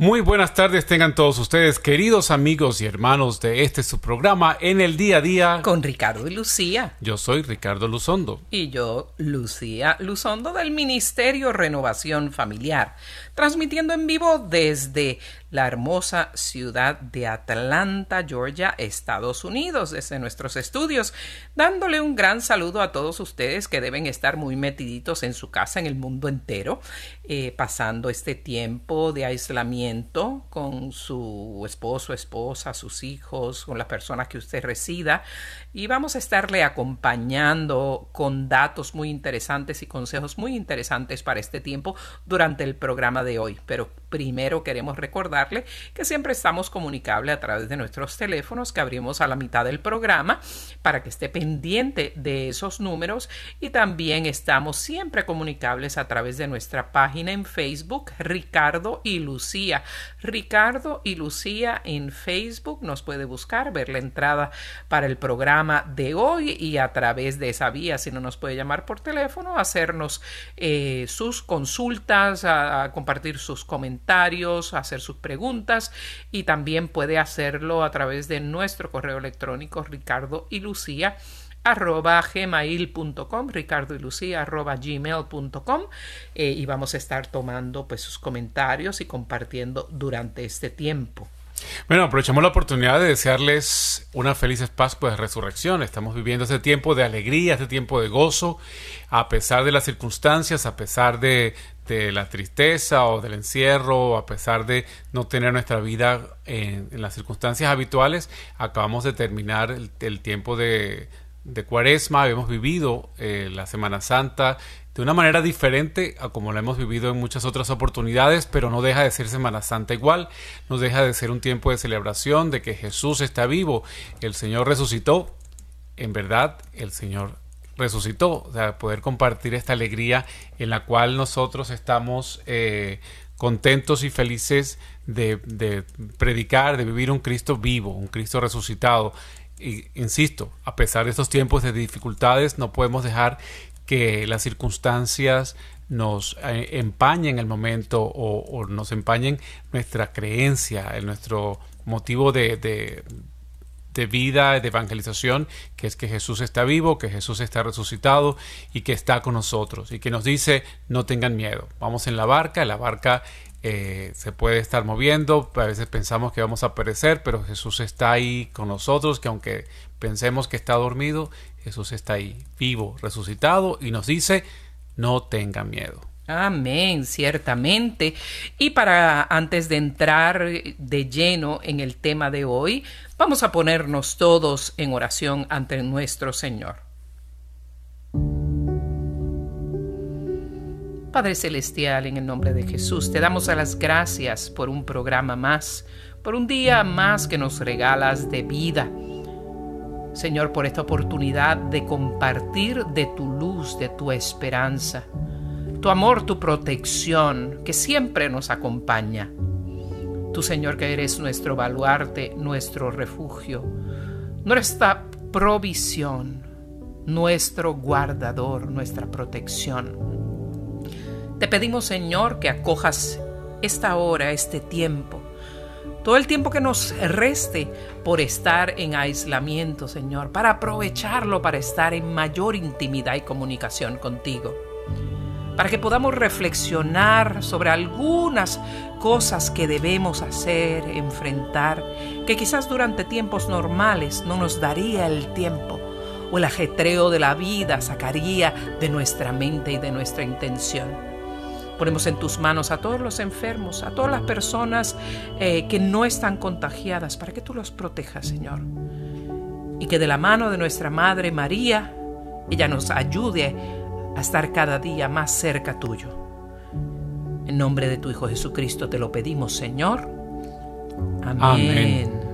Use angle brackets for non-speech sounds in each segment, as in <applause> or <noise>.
Muy buenas tardes tengan todos ustedes, queridos amigos y hermanos de este su programa en el día a día. Con Ricardo y Lucía. Yo soy Ricardo Luzondo. Y yo, Lucía Luzondo del Ministerio Renovación Familiar, transmitiendo en vivo desde la hermosa ciudad de Atlanta, Georgia, Estados Unidos, desde nuestros estudios, dándole un gran saludo a todos ustedes que deben estar muy metiditos en su casa, en el mundo entero, eh, pasando este tiempo de aislamiento con su esposo, esposa, sus hijos, con las personas que usted resida. Y vamos a estarle acompañando con datos muy interesantes y consejos muy interesantes para este tiempo durante el programa de hoy. Pero primero queremos recordarle que siempre estamos comunicables a través de nuestros teléfonos que abrimos a la mitad del programa para que esté pendiente de esos números y también estamos siempre comunicables a través de nuestra página en Facebook Ricardo y Lucía. Ricardo y Lucía en Facebook nos puede buscar, ver la entrada para el programa de hoy y a través de esa vía, si no nos puede llamar por teléfono, hacernos eh, sus consultas, a, a compartir sus comentarios, hacer sus preguntas y también puede hacerlo a través de nuestro correo electrónico ricardo y lucía arroba gmail.com ricardo y lucía arroba gmail.com eh, y vamos a estar tomando pues sus comentarios y compartiendo durante este tiempo Bueno, aprovechamos la oportunidad de desearles una feliz Pascua de resurrección. Estamos viviendo este tiempo de alegría, este tiempo de gozo, a pesar de las circunstancias, a pesar de, de la tristeza o del encierro, a pesar de no tener nuestra vida en, las circunstancias habituales. Acabamos de terminar el, tiempo de, de cuaresma, hemos vivido eh, la Semana Santa de una manera diferente a como la hemos vivido en muchas otras oportunidades, pero no deja de ser Semana Santa igual, no deja de ser un tiempo de celebración, de que Jesús está vivo, el Señor resucitó, en verdad el Señor resucitó, o sea, poder compartir esta alegría en la cual nosotros estamos eh, contentos y felices de, predicar, de vivir un Cristo vivo, un Cristo resucitado. Y, insisto, a pesar de estos tiempos de dificultades, no podemos dejar que las circunstancias nos eh, empañen el momento o, nos empañen nuestra creencia, en nuestro motivo de, de, vida, de evangelización, que es que Jesús está vivo, que Jesús está resucitado y que está con nosotros y que nos dice no tengan miedo, vamos en la barca, la barca eh, se puede estar moviendo, a veces pensamos que vamos a perecer, pero Jesús está ahí con nosotros, que aunque pensemos que está dormido, Jesús está ahí vivo, resucitado y nos dice, no tengan miedo. Amén, ciertamente. Y para antes de entrar de lleno en el tema de hoy, vamos a ponernos todos en oración ante nuestro Señor. Padre Celestial, en el nombre de Jesús, te damos a las gracias por un programa más, por un día más que nos regalas de vida. Señor, por esta oportunidad de compartir de tu luz, de tu esperanza, tu amor, tu protección, que siempre nos acompaña. Tú, Señor, que eres nuestro baluarte, nuestro refugio, nuestra provisión, nuestro guardador, nuestra protección. Te pedimos, Señor, que acojas esta hora, este tiempo, todo el tiempo que nos reste por estar en aislamiento, Señor, para aprovecharlo, para estar en mayor intimidad y comunicación contigo, para que podamos reflexionar sobre algunas cosas que debemos hacer, enfrentar, que quizás durante tiempos normales no nos daría el tiempo o el ajetreo de la vida sacaría de nuestra mente y de nuestra intención. Ponemos en tus manos a todos los enfermos, a todas las personas eh, que no están contagiadas, para que tú los protejas, Señor. Y que de la mano de nuestra Madre María, ella nos ayude a estar cada día más cerca tuyo. En nombre de tu Hijo Jesucristo te lo pedimos, Señor. Amén.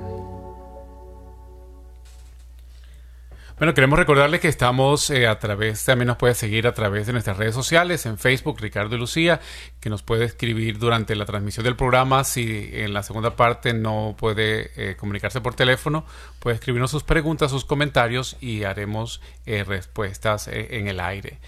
Bueno, queremos recordarle que estamos eh, a través, también nos puede seguir a través de nuestras redes sociales, en Facebook, Ricardo y Lucía, que nos puede escribir durante la transmisión del programa. Si en la segunda parte no puede eh, comunicarse por teléfono, puede escribirnos sus preguntas, sus comentarios y haremos eh, respuestas en el aire.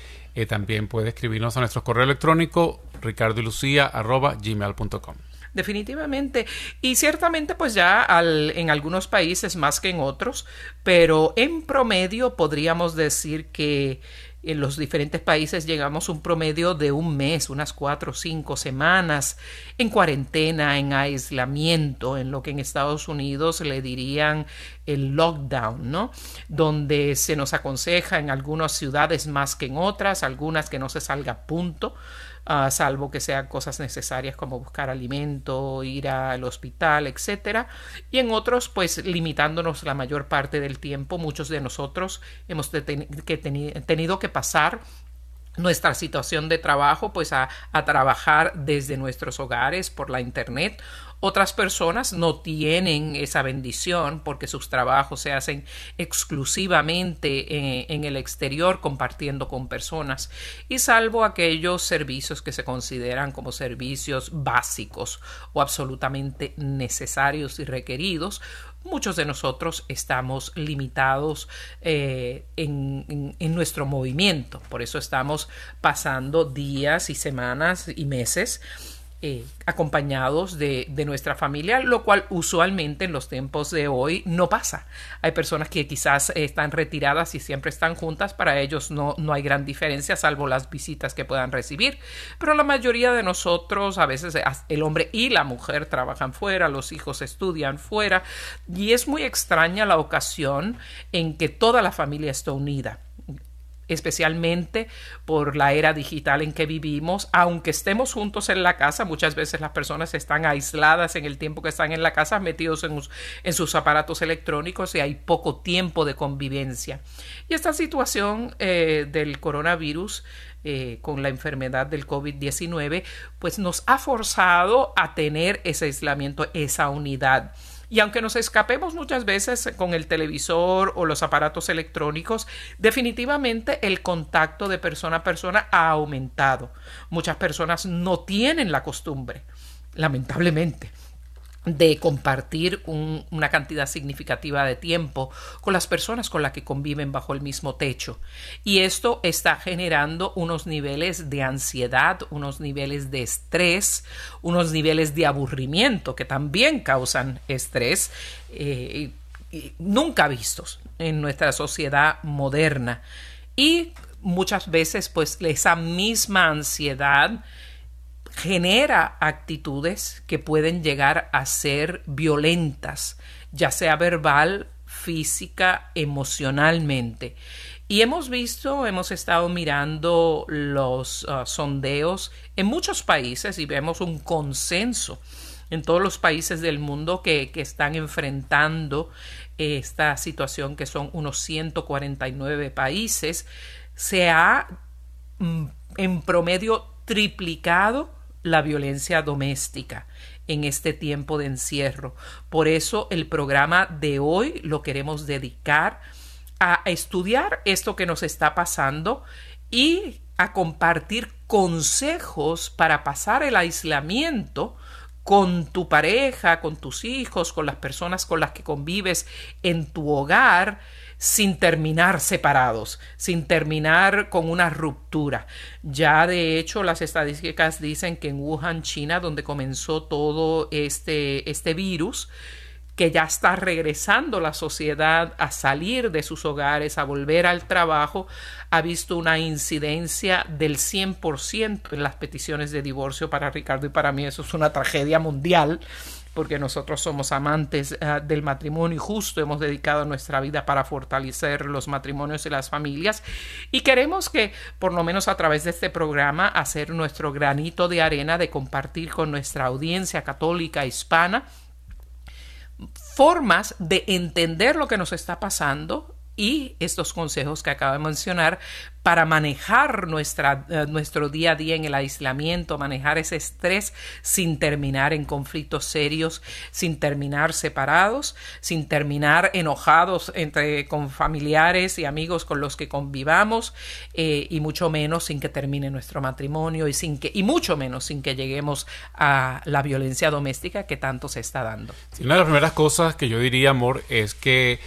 También puede escribirnos a nuestro correo electrónico ricardoylucia.gmail.com. Definitivamente. Y ciertamente pues ya en algunos países más que en otros, pero en promedio podríamos decir que en los diferentes países llegamos un promedio de un mes, unas cuatro o cinco semanas en cuarentena, en aislamiento, en lo que en Estados Unidos le dirían el lockdown, ¿no? Donde se nos aconseja en algunas ciudades más que en otras, algunas que no se salga a salvo que sean cosas necesarias como buscar alimento, ir al hospital, etcétera. Y en otros, pues limitándonos la mayor parte del tiempo, muchos de nosotros hemos tenido que pasar nuestra situación de trabajo, pues a, trabajar desde nuestros hogares por la internet otras personas no tienen esa bendición porque sus trabajos se hacen exclusivamente eh, en, el exterior compartiendo con personas y salvo aquellos servicios que se consideran como servicios básicos o absolutamente necesarios y requeridos, muchos de nosotros estamos limitados eh, en, nuestro movimiento. Por eso estamos pasando días y semanas y meses eh, acompañados de, nuestra familia, lo cual usualmente en los tiempos de hoy no pasa. Hay personas que quizás están retiradas y siempre están juntas, para ellos no, no hay gran diferencia, salvo las visitas que puedan recibir, pero la mayoría de nosotros, a veces el hombre y la mujer trabajan fuera, los hijos estudian fuera, y es muy extraña la ocasión en que toda la familia está unida especialmente por la era digital en que vivimos, aunque estemos juntos en la casa, muchas veces las personas están aisladas en el tiempo que están en la casa, metidos en, sus aparatos electrónicos y hay poco tiempo de convivencia. Y esta situación eh, del coronavirus eh, con la enfermedad del COVID-19, pues nos ha forzado a tener ese aislamiento, esa unidad. Y aunque nos escapemos muchas veces con el televisor o los aparatos electrónicos, definitivamente el contacto de persona a persona ha aumentado. Muchas personas no tienen la costumbre, lamentablemente, de compartir una cantidad significativa de tiempo con las personas con las que conviven bajo el mismo techo. Y esto está generando unos niveles de ansiedad, unos niveles de estrés, unos niveles de aburrimiento que también causan estrés eh, nunca vistos en nuestra sociedad moderna. Y muchas veces pues esa misma ansiedad genera actitudes que pueden llegar a ser violentas, ya sea verbal, física, emocionalmente. Y hemos visto, hemos estado mirando los uh, sondeos en muchos países y vemos un consenso en todos los países del mundo que, que están enfrentando esta situación, que son unos 149 países, se ha mm, en promedio triplicado la violencia doméstica en este tiempo de encierro. Por eso el programa de hoy lo queremos dedicar a estudiar esto que nos está pasando y a compartir consejos para pasar el aislamiento con tu pareja, con tus hijos, con las personas con las que convives en tu hogar sin terminar separados, sin terminar con una ruptura. Ya de hecho las estadísticas dicen que en Wuhan, China, donde comenzó todo este, este virus, que ya está regresando la sociedad a salir de sus hogares, a volver al trabajo, ha visto una incidencia del 100% en las peticiones de divorcio para Ricardo y para mí eso es una tragedia mundial porque nosotros somos amantes ah, del matrimonio y justo hemos dedicado nuestra vida para fortalecer los matrimonios y las familias. Y queremos que, por lo menos a través de este programa, hacer nuestro granito de arena de compartir con nuestra audiencia católica hispana formas de entender lo que nos está pasando y estos consejos que acabo de mencionar para manejar nuestra, eh, nuestro día a día en el aislamiento, manejar ese estrés sin terminar en conflictos serios, sin terminar separados, sin terminar enojados entre con familiares y amigos con los que convivamos eh, y mucho menos sin que termine nuestro matrimonio y sin que y mucho menos sin que lleguemos a la violencia doméstica que tanto se está dando. una de las primeras cosas que yo diría, amor, es que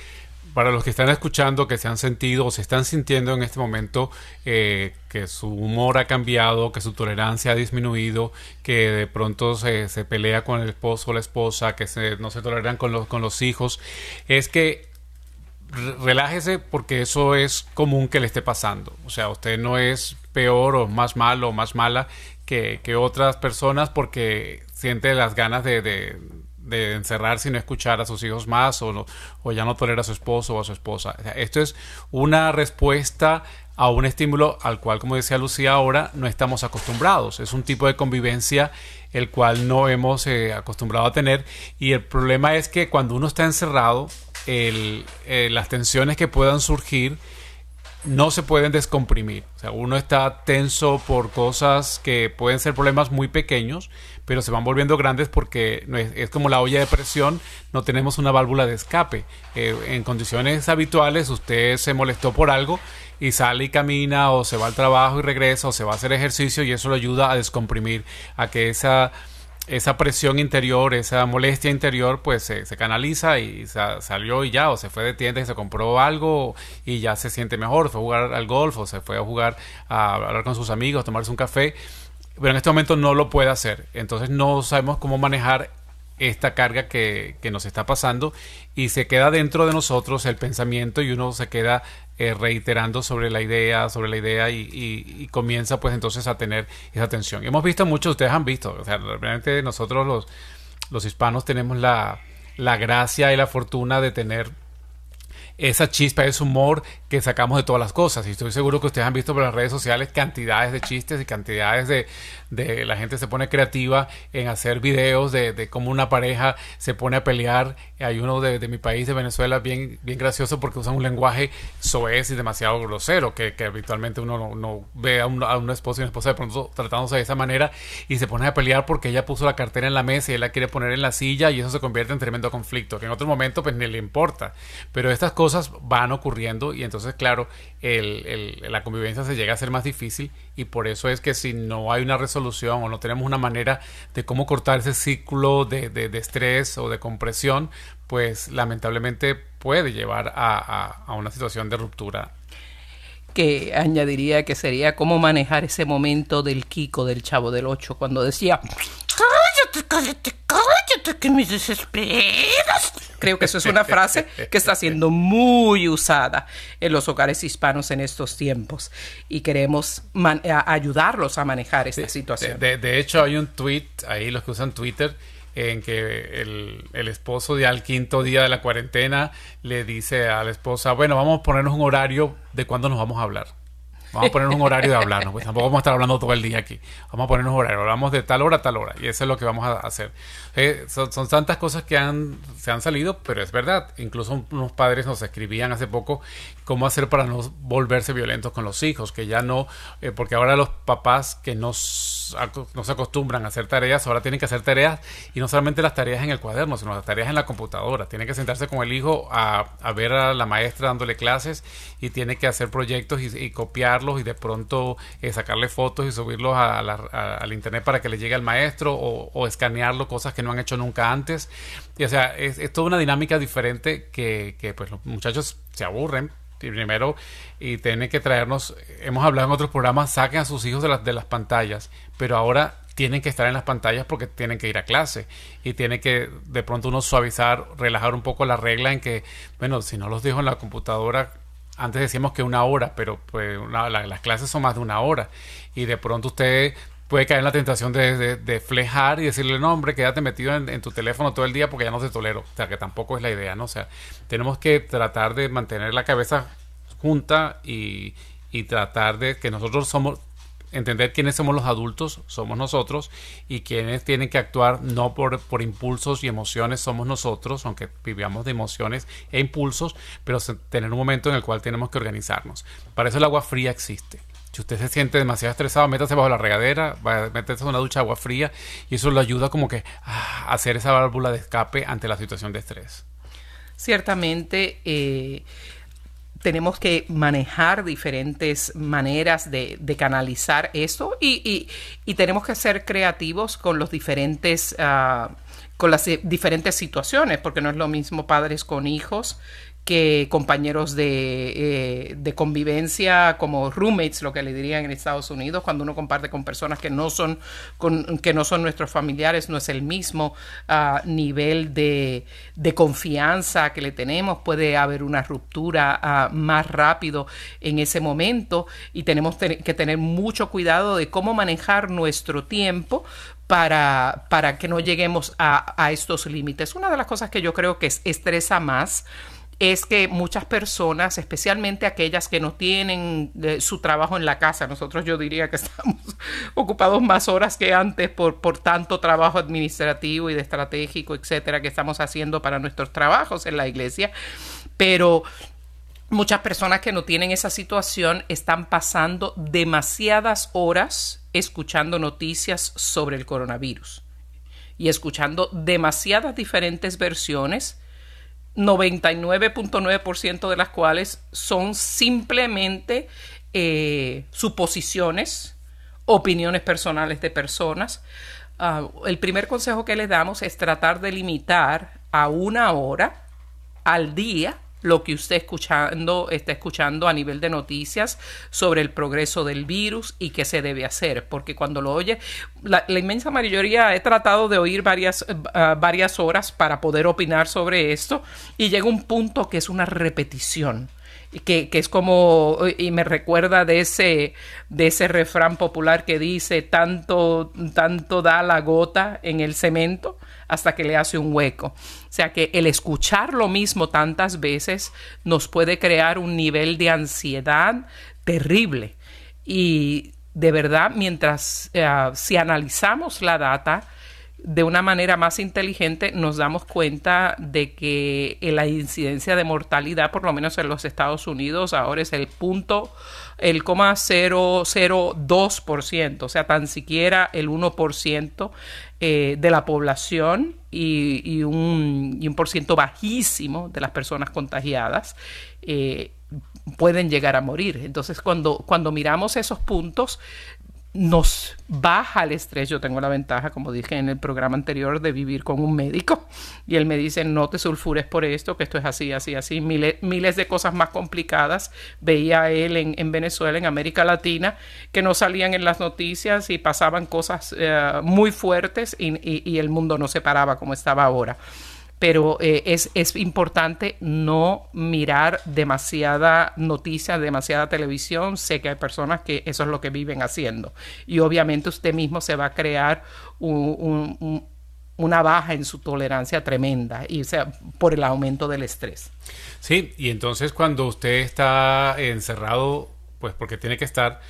para los que están escuchando, que se han sentido o se están sintiendo en este momento eh, que su humor ha cambiado, que su tolerancia ha disminuido, que de pronto se, pelea con el esposo o la esposa, que no se toleran con los, con los hijos, es que relájese porque eso es común que le esté pasando. O sea, usted no es peor o más malo o más mala que, otras personas porque siente las ganas de de encerrarse y no escuchar a sus hijos más o, o ya no tolerar a su esposo o a su esposa. esto es una respuesta a un estímulo al cual, como decía Lucía ahora, no estamos acostumbrados. Es un tipo de convivencia el cual no hemos eh, acostumbrado a tener y el problema es que cuando uno está encerrado, eh, las tensiones que puedan surgir no se pueden descomprimir. O sea, uno está tenso por cosas que pueden ser problemas muy pequeños, pero se van volviendo grandes porque es, como la olla de presión, no tenemos una válvula de escape. Eh, en condiciones habituales, usted se molestó por algo y sale y camina, o se va al trabajo y regresa, o se va a hacer ejercicio, y eso lo ayuda a descomprimir, a que esa esa presión interior, esa molestia interior, pues se, canaliza y salió y ya, o se fue de tienda y se compró algo y ya se siente mejor, fue a jugar al golf o se fue a jugar a hablar con sus amigos, tomarse un café, pero en este momento no lo puede hacer. Entonces no sabemos cómo manejar esta carga que, que, nos está pasando y se queda dentro de nosotros el pensamiento y uno se queda eh, reiterando sobre la idea, sobre la idea y, comienza pues entonces a tener esa tensión. Hemos visto muchos, ustedes han visto, o sea, realmente nosotros los, los hispanos tenemos la, la gracia y la fortuna de tener esa chispa, ese humor que sacamos de todas las cosas. Y estoy seguro que ustedes han visto por las redes sociales cantidades de chistes y cantidades de, de la gente se pone creativa en hacer videos de, de cómo una pareja se pone a pelear. Hay uno de, mi país, de Venezuela, bien, bien gracioso porque usan un lenguaje soez y demasiado grosero, que, que habitualmente uno no, ve a, un, a, una esposa y una esposa de pronto tratándose de esa manera y se pone a pelear porque ella puso la cartera en la mesa y él la quiere poner en la silla y eso se convierte en tremendo conflicto, que en otro momento pues ni le importa. Pero estas cosas van ocurriendo y entonces, claro, el, el, la convivencia se llega a ser más difícil y por eso es que si no hay una resolución o no tenemos una manera de cómo cortar ese ciclo de, de, estrés o de compresión, pues lamentablemente puede llevar a, a, una situación de ruptura que añadiría que sería cómo manejar ese momento del Kiko del Chavo del Ocho cuando decía cállate, cállate, cállate que me desesperas Creo que eso es una frase que está siendo muy usada en los hogares hispanos en estos tiempos y queremos ayudarlos a manejar esta situación. De, hecho, hay un tweet, ahí los que usan Twitter, en que el, el, esposo ya al quinto día de la cuarentena le dice a la esposa, bueno, vamos a ponernos un horario de cuándo nos vamos a hablar. Vamos a poner un horario de hablarnos, pues tampoco vamos a estar hablando todo el día aquí. Vamos a poner un horario, hablamos de tal hora a tal hora, y eso es lo que vamos a hacer. Eh, son, son, tantas cosas que han, se han salido, pero es verdad. Incluso unos padres nos escribían hace poco cómo hacer para no volverse violentos con los hijos, que ya no, eh, porque ahora los papás que no, no se acostumbran a hacer tareas, ahora tienen que hacer tareas, y no solamente las tareas en el cuaderno, sino las tareas en la computadora. Tienen que sentarse con el hijo a, ver a la maestra dándole clases y tiene que hacer proyectos y, y copiar y de pronto eh, sacarle fotos y subirlos a, al internet para que le llegue al maestro o, escanearlo, cosas que no han hecho nunca antes. Y, o sea, es, toda una dinámica diferente que, que pues los muchachos se aburren primero y tienen que traernos, hemos hablado en otros programas, saquen a sus hijos de las, de las pantallas, pero ahora tienen que estar en las pantallas porque tienen que ir a clase y tiene que de pronto uno suavizar, relajar un poco la regla en que, bueno, si no los dejo en la computadora antes decíamos que una hora, pero pues las clases son más de una hora y de pronto usted puede caer en la tentación de, de, flejar y decirle, no, hombre, quédate metido en, tu teléfono todo el día porque ya no te tolero. O sea, que tampoco es la idea, ¿no? O sea, tenemos que tratar de mantener la cabeza junta y tratar de que nosotros somos entender quiénes somos los adultos, somos nosotros, y quienes tienen que actuar no por, por impulsos y emociones somos nosotros, aunque vivamos de emociones e impulsos, pero tener un momento en el cual tenemos que organizarnos. Para eso el agua fría existe. Si usted se siente demasiado estresado, métase bajo la regadera, métase en una ducha de agua fría y eso le ayuda como que a hacer esa válvula de escape ante la situación de estrés. Ciertamente, eh, tenemos que manejar diferentes maneras de, canalizar esto y, tenemos que ser creativos con los diferentes ah, con las diferentes situaciones porque no es lo mismo padres con hijos que compañeros de, eh, de, convivencia como roommates, lo que le dirían en Estados Unidos, cuando uno comparte con personas que no son, que no son nuestros familiares, no es el mismo ah, nivel de, de, confianza que le tenemos, puede haber una ruptura ah, más rápido en ese momento y tenemos que tener mucho cuidado de cómo manejar nuestro tiempo para, para que no lleguemos a, a estos límites. Una de las cosas que yo creo que estresa más, es que muchas personas, especialmente aquellas que no tienen eh, su trabajo en la casa, nosotros yo diría que <laughs> estamos ocupados más horas que antes por, por tanto trabajo administrativo y de estratégico, etcétera, que estamos haciendo para nuestros trabajos en la iglesia, pero muchas personas que no tienen esa situación están pasando demasiadas horas escuchando noticias sobre el coronavirus y escuchando demasiadas diferentes versiones 99.9% de las cuales son simplemente eh, suposiciones, opiniones personales de personas. Ah, el primer consejo que les damos es tratar de limitar a una hora al día lo que usted escuchando, está escuchando a nivel de noticias sobre el progreso del virus y qué se debe hacer. Porque cuando lo oye, la, inmensa mayoría he tratado de oír varias, eh, varias horas para poder opinar sobre esto y llega un punto que es una repetición. Que, que, es como y me recuerda de ese de ese refrán popular que dice tanto tanto da la gota en el cemento hasta que le hace un hueco. O sea que el escuchar lo mismo tantas veces nos puede crear un nivel de ansiedad terrible. Y de verdad, mientras eh, si analizamos la data, de una manera más inteligente nos damos cuenta de que la incidencia de mortalidad, por lo menos en los Estados Unidos, ahora es el punto, el 0,002%, o sea, tan siquiera el 1% eh, de la población y, un, y, un, por ciento bajísimo de las personas contagiadas eh, pueden llegar a morir. Entonces, cuando, cuando miramos esos puntos, nos baja el estrés. Yo tengo la ventaja, como dije en el programa anterior, de vivir con un médico y él me dice, no te sulfures por esto, que esto es así, así, así. Miles, miles de cosas más complicadas veía él en, Venezuela, en América Latina, que no salían en las noticias y pasaban cosas eh, muy fuertes y el mundo no se paraba como estaba ahora pero eh, es, es, importante no mirar demasiada noticia, demasiada televisión. Sé que hay personas que eso es lo que viven haciendo. Y obviamente usted mismo se va a crear una baja en su tolerancia tremenda, y sea, por el aumento del estrés. Sí, y entonces cuando usted está encerrado, pues porque tiene que estar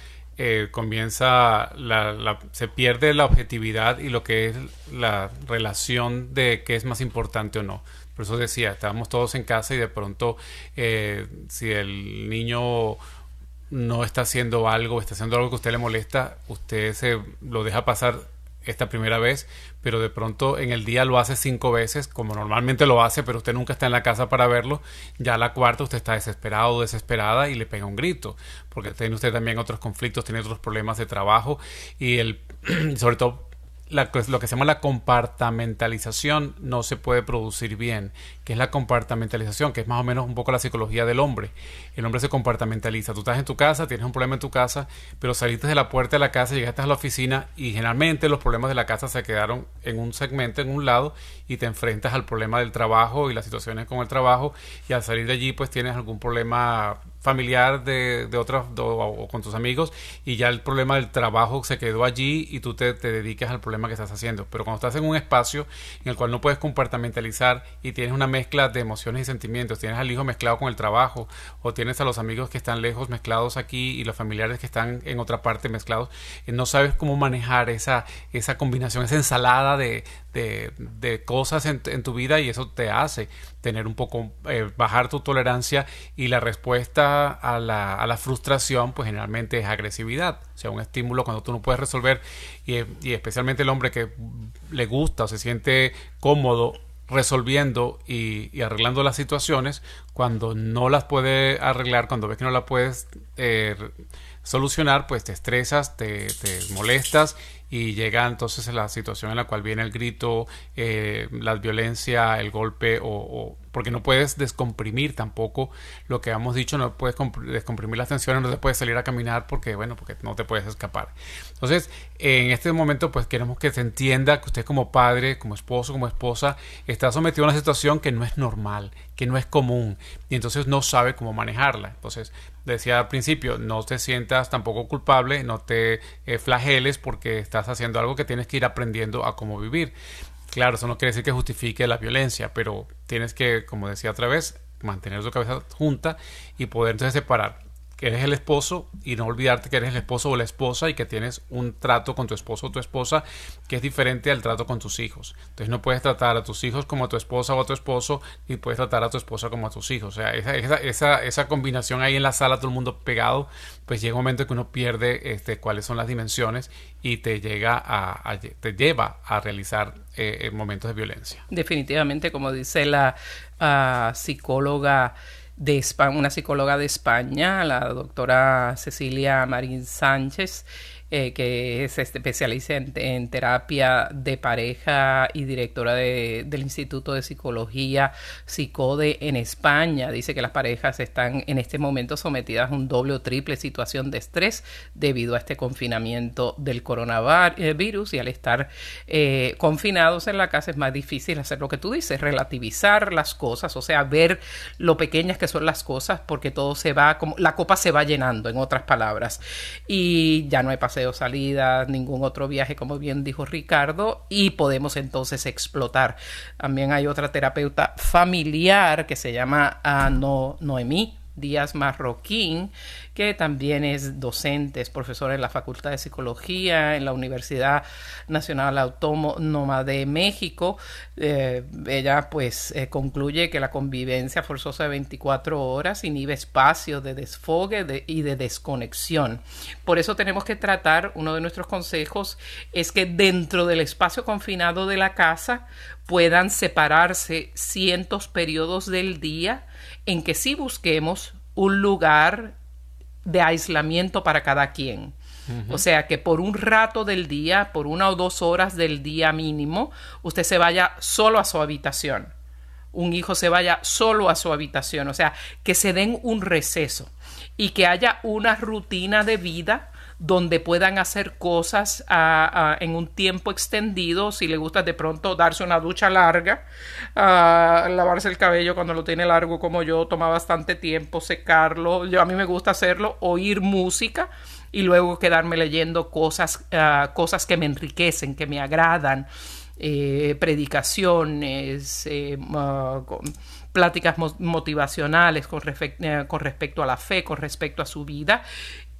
eh, comienza, la, se pierde la objetividad y lo que es la relación de qué es más importante o no. Por eso decía, estábamos todos en casa y de pronto eh, si el niño no está haciendo algo, está haciendo algo que a usted le molesta, usted se lo deja pasar esta primera vez, pero de pronto en el día lo hace cinco veces, como normalmente lo hace, pero usted nunca está en la casa para verlo, ya la cuarta usted está desesperado o desesperada y le pega un grito, porque tiene usted también otros conflictos, tiene otros problemas de trabajo y el, <clears throat> sobre todo pues, lo que se llama la compartamentalización no se puede producir bien. que es la compartamentalización? Que es más o menos un poco la psicología del hombre. El hombre se compartamentaliza. Tú estás en tu casa, tienes un problema en tu casa, pero saliste de la puerta de la casa, llegaste a la oficina y generalmente los problemas de la casa se quedaron en un segmento, en un lado, y te enfrentas al problema del trabajo y las situaciones con el trabajo y al salir de allí pues tienes algún problema familiar de, de otras o, con tus amigos y ya el problema del trabajo se quedó allí y tú te, te dedicas al problema que estás haciendo. Pero cuando estás en un espacio en el cual no puedes compartimentalizar y tienes una mezcla de emociones y sentimientos, tienes al hijo mezclado con el trabajo o tienes a los amigos que están lejos mezclados aquí y los familiares que están en otra parte mezclados, y no sabes cómo manejar esa, esa combinación, esa ensalada de, de, cosas en, tu vida y eso te hace tener un poco, eh, bajar tu tolerancia y la respuesta a la, a la, frustración pues generalmente es agresividad, o sea, un estímulo cuando tú no puedes resolver y, especialmente el hombre que le gusta o se siente cómodo resolviendo y, arreglando las situaciones cuando no las puede arreglar, cuando ves que no la puedes eh, solucionar, pues te estresas, te, te molestas y llega entonces la situación en la cual viene el grito, eh, la violencia, el golpe, o, porque no puedes descomprimir tampoco lo que hemos dicho, no puedes descomprimir las tensiones, no te puedes salir a caminar porque, bueno, porque no te puedes escapar. Entonces, en este momento, pues queremos que se entienda que usted como padre, como esposo, como esposa, está sometido a una situación que no es normal, que no es común, y entonces no sabe cómo manejarla. Entonces, decía al principio, no te sientas tampoco culpable, no te eh, flageles porque estás haciendo algo que tienes que ir aprendiendo a cómo vivir. Claro, eso no quiere decir que justifique la violencia, pero tienes que, como decía otra vez, mantener tu cabeza junta y poder entonces separar que eres el esposo y no olvidarte que eres el esposo o la esposa y que tienes un trato con tu esposo o tu esposa que es diferente al trato con tus hijos. Entonces no puedes tratar a tus hijos como a tu esposa o a tu esposo ni puedes tratar a tu esposa como a tus hijos. O sea, esa, esa, esa, combinación ahí en la sala, todo el mundo pegado, pues llega un momento que uno pierde este, cuáles son las dimensiones y te llega a, te lleva a realizar eh, eh, momentos de violencia. Definitivamente, como dice la ah, psicóloga de una psicóloga de España, la doctora Cecilia Marín Sánchez, eh, que se especializa en, terapia de pareja y directora del Instituto de Psicología Psicode en España. Dice que las parejas están en este momento sometidas a un doble o triple situación de estrés debido a este confinamiento del coronavirus y al estar eh, confinados en la casa es más difícil hacer lo que tú dices, relativizar las cosas, o sea, ver lo pequeñas que son las cosas porque todo se va, como la copa se va llenando, en otras palabras, y ya no hay paseo salidas, ningún otro viaje, como bien dijo Ricardo, y podemos entonces explotar. También hay otra terapeuta familiar que se llama uh, no, Noemí Díaz Marroquín, que también es docente, es profesora en la Facultad de Psicología en la Universidad Nacional Autónoma de México. Eh, ella pues eh, concluye que la convivencia forzosa de 24 horas inhibe espacios de desfogue y de desconexión. Por eso tenemos que tratar, uno de nuestros consejos es que dentro del espacio confinado de la casa puedan separarse cientos periodos del día en que sí busquemos un lugar de aislamiento para cada quien. O sea, que por un rato del día, por una o dos horas del día mínimo, usted se vaya solo a su habitación. Un hijo se vaya solo a su habitación. O sea, que se den un receso y que haya una rutina de vida donde puedan hacer cosas en un tiempo extendido, si le gusta de pronto darse una ducha larga, lavarse el cabello cuando lo tiene largo como yo, toma bastante tiempo secarlo, yo a mí me gusta hacerlo, oír música y luego quedarme leyendo cosas, cosas que me enriquecen, que me agradan. Eh, predicaciones, eh, pláticas motivacionales eh, con, respecto a la fe, con respecto a su vida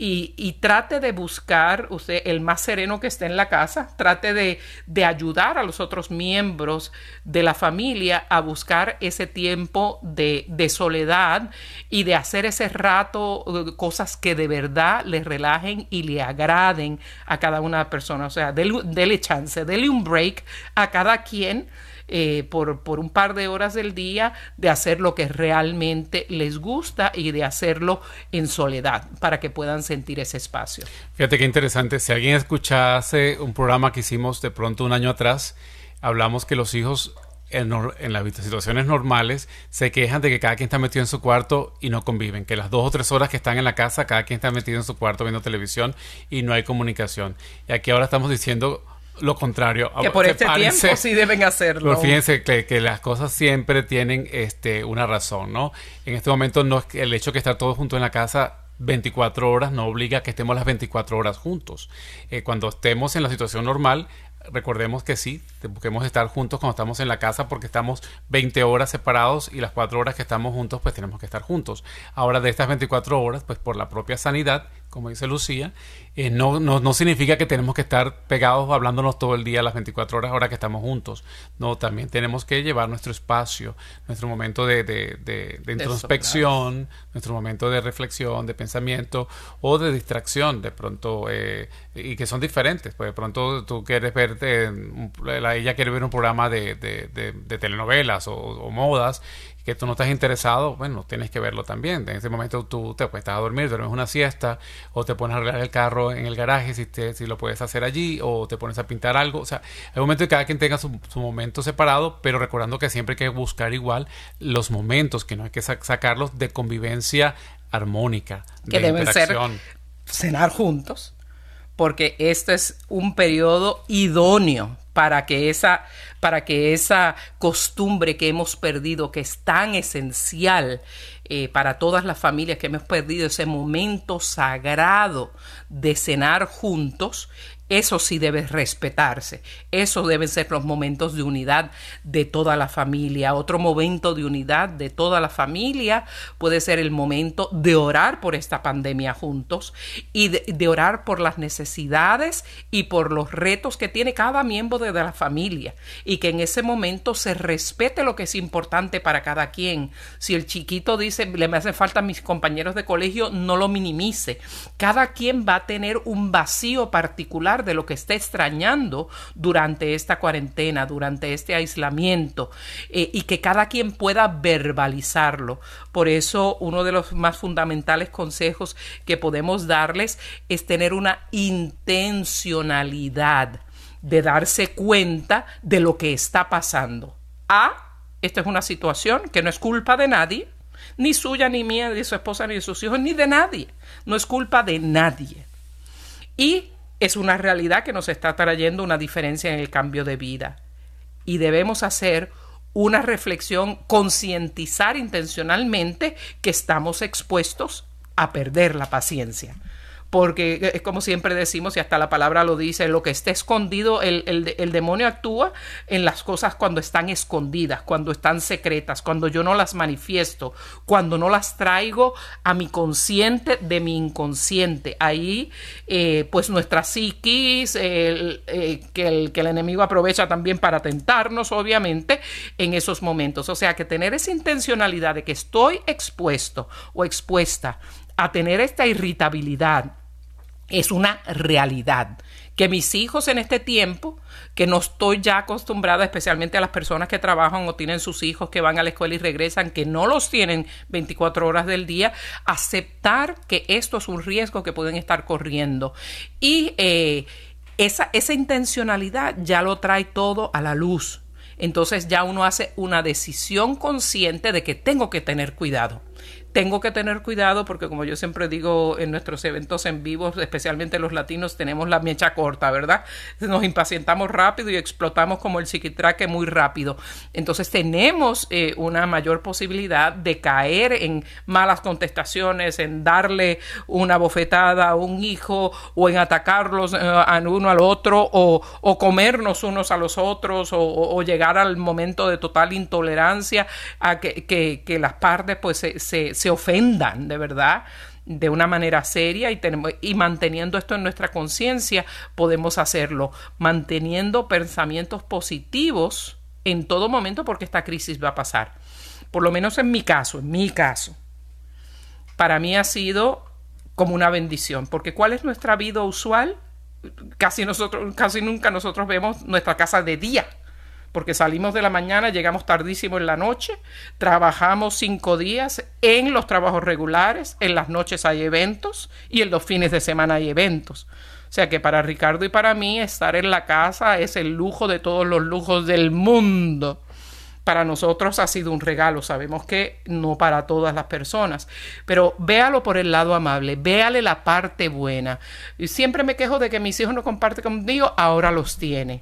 y, trate de buscar usted el más sereno que esté en la casa, trate de, de, ayudar a los otros miembros de la familia a buscar ese tiempo de, de soledad y de hacer ese rato uh, cosas que de verdad le relajen y le agraden a cada una personas. O sea, dele, dele chance, dele un break a cada quien eh, por, por un par de horas del día de hacer lo que realmente les gusta y de hacerlo en soledad para que puedan sentir ese espacio. Fíjate qué interesante. Si alguien escuchase un programa que hicimos de pronto un año atrás, hablamos que los hijos en, en, las situaciones normales se quejan de que cada quien está metido en su cuarto y no conviven, que las dos o tres horas que están en la casa, cada quien está metido en su cuarto viendo televisión y no hay comunicación. Y aquí ahora estamos diciendo lo contrario. Que por este tiempo sí deben hacerlo. Pero fíjense que, que, las cosas siempre tienen este, una razón, ¿no? En este momento no es que el hecho de estar todos juntos en la casa 24 horas no obliga a que estemos las 24 horas juntos. Eh, cuando estemos en la situación normal, recordemos que sí, busquemos estar juntos cuando estamos en la casa porque estamos 20 horas separados y las 4 horas que estamos juntos pues tenemos que estar juntos. Ahora de estas 24 horas pues por la propia sanidad, como dice Lucía, eh, no, no, no, significa que tenemos que estar pegados hablándonos todo el día las 24 horas ahora que estamos juntos. No, también tenemos que llevar nuestro espacio, nuestro momento de, de, de, introspección, nuestro momento de reflexión, de pensamiento o de distracción de pronto eh, y que son diferentes. Pues de pronto tú quieres ver ella quiere ver un programa de, de, telenovelas o, modas que tú no estás interesado, bueno, tienes que verlo también. En ese momento tú te puedes a dormir, duermes una siesta o te pones a arreglar el carro en el garaje si, te, si lo puedes hacer allí o te pones a pintar algo. O sea, hay momentos que cada quien tenga su, momento separado, pero recordando que siempre hay que buscar igual los momentos, que no hay que sacarlos de convivencia armónica, que deben ser cenar juntos, porque este es un periodo idóneo para que esa para que esa costumbre que hemos perdido que es tan esencial eh, para todas las familias que hemos perdido ese momento sagrado de cenar juntos eso sí debe respetarse. Eso deben ser los momentos de unidad de toda la familia. Otro momento de unidad de toda la familia puede ser el momento de orar por esta pandemia juntos y de, orar por las necesidades y por los retos que tiene cada miembro de la familia. Y que en ese momento se respete lo que es importante para cada quien. Si el chiquito dice, le me hacen falta mis compañeros de colegio, no lo minimice. Cada quien va a tener un vacío particular de lo que está extrañando durante esta cuarentena, durante este aislamiento, eh, y que cada quien pueda verbalizarlo. Por eso uno de los más fundamentales consejos que podemos darles es tener una intencionalidad de darse cuenta de lo que está pasando. A, esta es una situación que no es culpa de nadie, ni suya, ni mía, ni de su esposa, ni de sus hijos, ni de nadie. No es culpa de nadie. Y es una realidad que nos está trayendo una diferencia en el cambio de vida. Y debemos hacer una reflexión, concientizar intencionalmente que estamos expuestos a perder la paciencia porque es como siempre decimos, y hasta la palabra lo dice, lo que está escondido, el, el, demonio actúa en las cosas cuando están escondidas, cuando están secretas, cuando yo no las manifiesto, cuando no las traigo a mi consciente de mi inconsciente. Ahí, eh, pues nuestra psiquis, eh, que, el, que el enemigo aprovecha también para tentarnos, obviamente, en esos momentos. O sea, que tener esa intencionalidad de que estoy expuesto o expuesta a tener esta irritabilidad es una realidad. Que mis hijos en este tiempo, que no estoy ya acostumbrada, especialmente a las personas que trabajan o tienen sus hijos que van a la escuela y regresan, que no los tienen 24 horas del día, aceptar que esto es un riesgo que pueden estar corriendo. Y eh, esa, esa intencionalidad ya lo trae todo a la luz. Entonces ya uno hace una decisión consciente de que tengo que tener cuidado tengo que tener cuidado porque como yo siempre digo en nuestros eventos en vivo, especialmente los latinos, tenemos la mecha corta, ¿verdad? Nos impacientamos rápido y explotamos como el psiquitraque muy rápido. Entonces tenemos eh, una mayor posibilidad de caer en malas contestaciones, en darle una bofetada a un hijo o en atacarlos eh, a uno al otro o, o, comernos unos a los otros o, llegar al momento de total intolerancia a que, que, las partes pues se ofendan de verdad de una manera seria y, tenemos, y manteniendo esto en nuestra conciencia podemos hacerlo, manteniendo pensamientos positivos en todo momento porque esta crisis va a pasar. Por lo menos en mi caso, en mi caso, para mí ha sido como una bendición, porque ¿cuál es nuestra vida usual? Casi nosotros, casi nunca nosotros vemos nuestra casa de día porque salimos de la mañana, llegamos tardísimo en la noche, trabajamos cinco días en los trabajos regulares, en las noches hay eventos y en los fines de semana hay eventos. O sea que para Ricardo y para mí estar en la casa es el lujo de todos los lujos del mundo para nosotros ha sido un regalo. Sabemos que no para todas las personas, pero véalo por el lado amable, véale la parte buena. Y siempre me quejo de que mis hijos no comparten conmigo, ahora los tiene.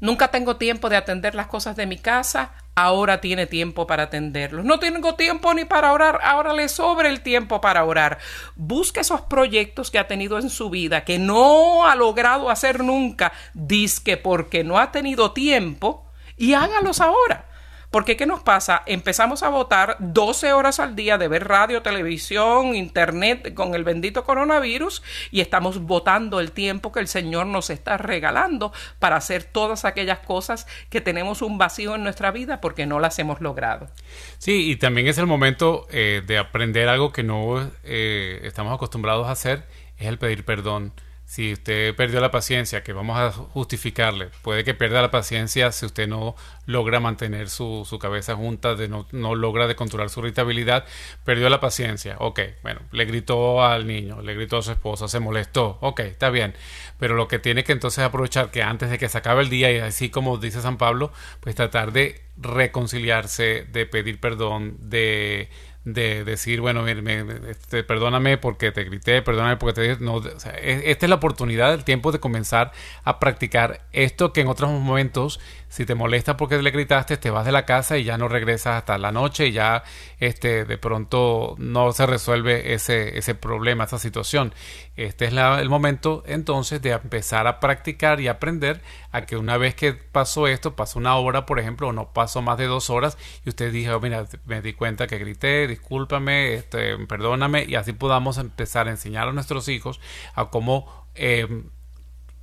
Nunca tengo tiempo de atender las cosas de mi casa, ahora tiene tiempo para atenderlos. No tengo tiempo ni para orar, ahora le sobra el tiempo para orar. Busque esos proyectos que ha tenido en su vida que no ha logrado hacer nunca, disque porque no ha tenido tiempo y hágalos ahora. Porque ¿qué nos pasa? Empezamos a votar 12 horas al día de ver radio, televisión, internet con el bendito coronavirus y estamos votando el tiempo que el Señor nos está regalando para hacer todas aquellas cosas que tenemos un vacío en nuestra vida porque no las hemos logrado. Sí, y también es el momento eh, de aprender algo que no eh, estamos acostumbrados a hacer, es el pedir perdón si usted perdió la paciencia, que vamos a justificarle, puede que pierda la paciencia si usted no logra mantener su, su cabeza junta, de no, no, logra de controlar su irritabilidad, perdió la paciencia, ok, bueno, le gritó al niño, le gritó a su esposa, se molestó, ok, está bien, pero lo que tiene que entonces aprovechar que antes de que se acabe el día y así como dice San Pablo, pues tratar de reconciliarse, de pedir perdón, de de decir, bueno, este, perdóname porque te grité, perdóname porque te dije, no, esta es la oportunidad, el tiempo de comenzar a practicar esto que en otros momentos, si te molesta porque le gritaste, te vas de la casa y ya no regresas hasta la noche y ya este, de pronto no se resuelve ese, ese problema, esa situación. Este es el momento entonces de empezar a practicar y aprender a que una vez que pasó esto, pasó una hora, por ejemplo, o no pasó más de dos horas, y usted dijo, mira, me di cuenta que grité, discúlpame, este, perdóname, y así podamos empezar a enseñar a nuestros hijos a cómo eh,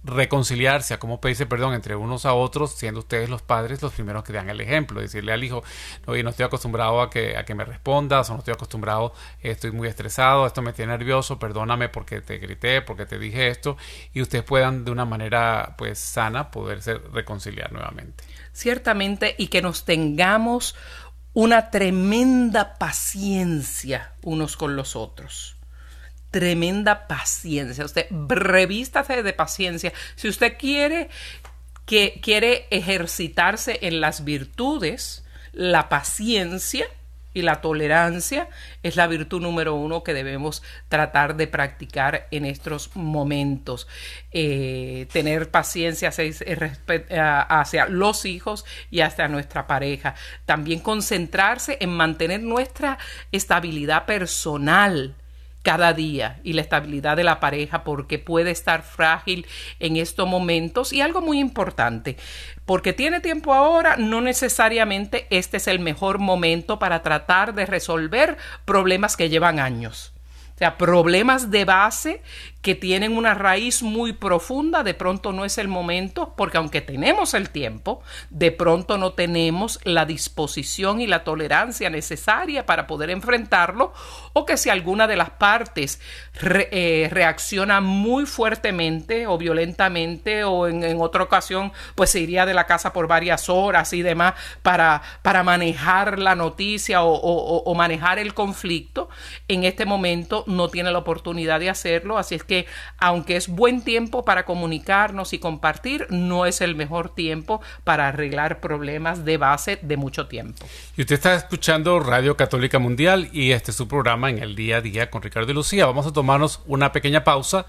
reconciliarse, a cómo pedirse perdón entre unos a otros, siendo ustedes los padres los primeros que dan el ejemplo, decirle al hijo, oye, no estoy acostumbrado a que, a que me respondas, o no estoy acostumbrado, estoy muy estresado, esto me tiene nervioso, perdóname porque te grité, porque te dije esto, y ustedes puedan de una manera pues sana poderse reconciliar nuevamente. Ciertamente, y que nos tengamos una tremenda paciencia unos con los otros tremenda paciencia. Usted revístase de paciencia. Si usted quiere que quiere ejercitarse en las virtudes, la paciencia y la tolerancia es la virtud número uno que debemos tratar de practicar en estos momentos. Eh, tener paciencia hacia los hijos y hacia nuestra pareja. También concentrarse en mantener nuestra estabilidad personal cada día y la estabilidad de la pareja porque puede estar frágil en estos momentos y algo muy importante, porque tiene tiempo ahora, no necesariamente este es el mejor momento para tratar de resolver problemas que llevan años. O sea, problemas de base que tienen una raíz muy profunda, de pronto no es el momento, porque aunque tenemos el tiempo, de pronto no tenemos la disposición y la tolerancia necesaria para poder enfrentarlo, o que si alguna de las partes eh, reacciona muy fuertemente o violentamente, o en, otra ocasión, pues se iría de la casa por varias horas y demás para, para manejar la noticia o, o manejar el conflicto, en este momento no tiene la oportunidad de hacerlo, así es que aunque es buen tiempo para comunicarnos y compartir, no es el mejor tiempo para arreglar problemas de base de mucho tiempo. Y usted está escuchando Radio Católica Mundial y este es su programa en el día a día con Ricardo y Lucía. Vamos a tomarnos una pequeña pausa.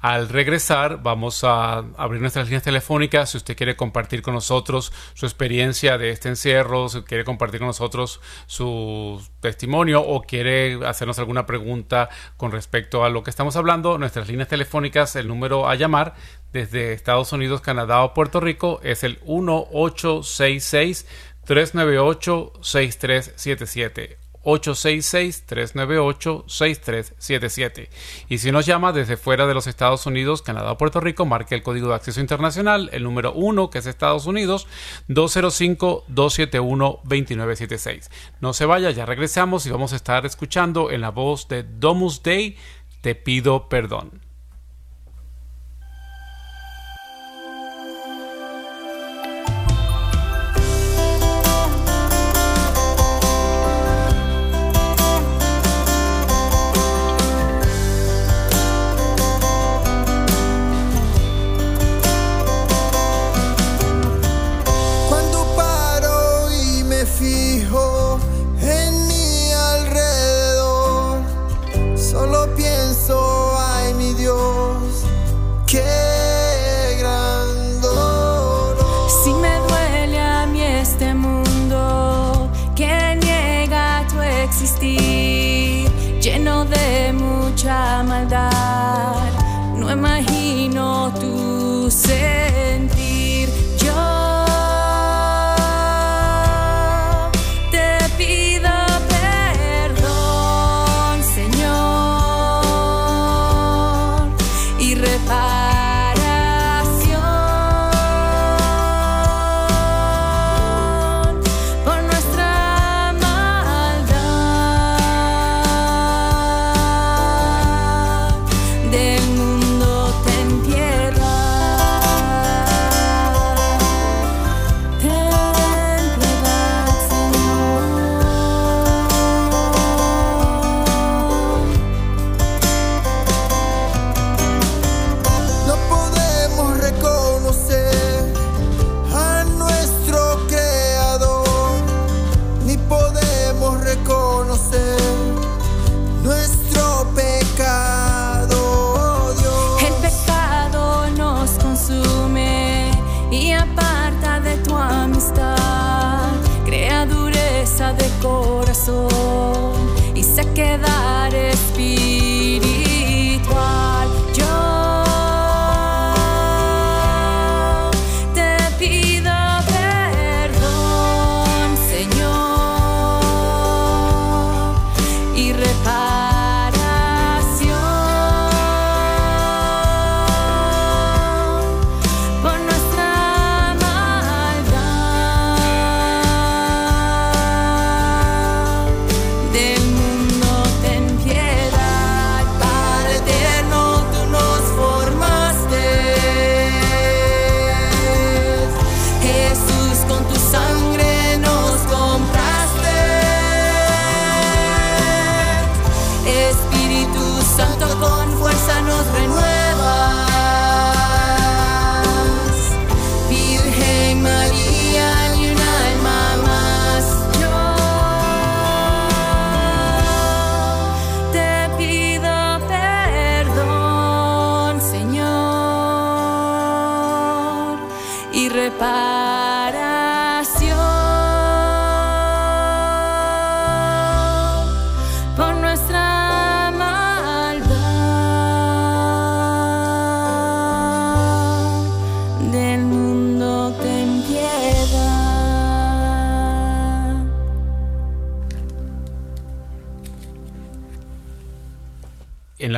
Al regresar vamos a abrir nuestras líneas telefónicas si usted quiere compartir con nosotros su experiencia de este encierro, si quiere compartir con nosotros su testimonio o quiere hacernos alguna pregunta con respecto a lo que estamos hablando. Nuestras líneas telefónicas, el número a llamar desde Estados Unidos, Canadá o Puerto Rico es el 1866 398 6377 866-398-6377. Y si nos llama desde fuera de los Estados Unidos, Canadá o Puerto Rico, marque el código de acceso internacional, el número 1, que es Estados Unidos, 205-271-2976. No se vaya, ya regresamos y vamos a estar escuchando en la voz de Domus Day, Te pido perdón.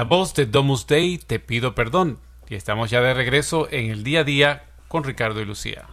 La voz de Domus Day te pido perdón. Y estamos ya de regreso en el día a día con Ricardo y Lucía.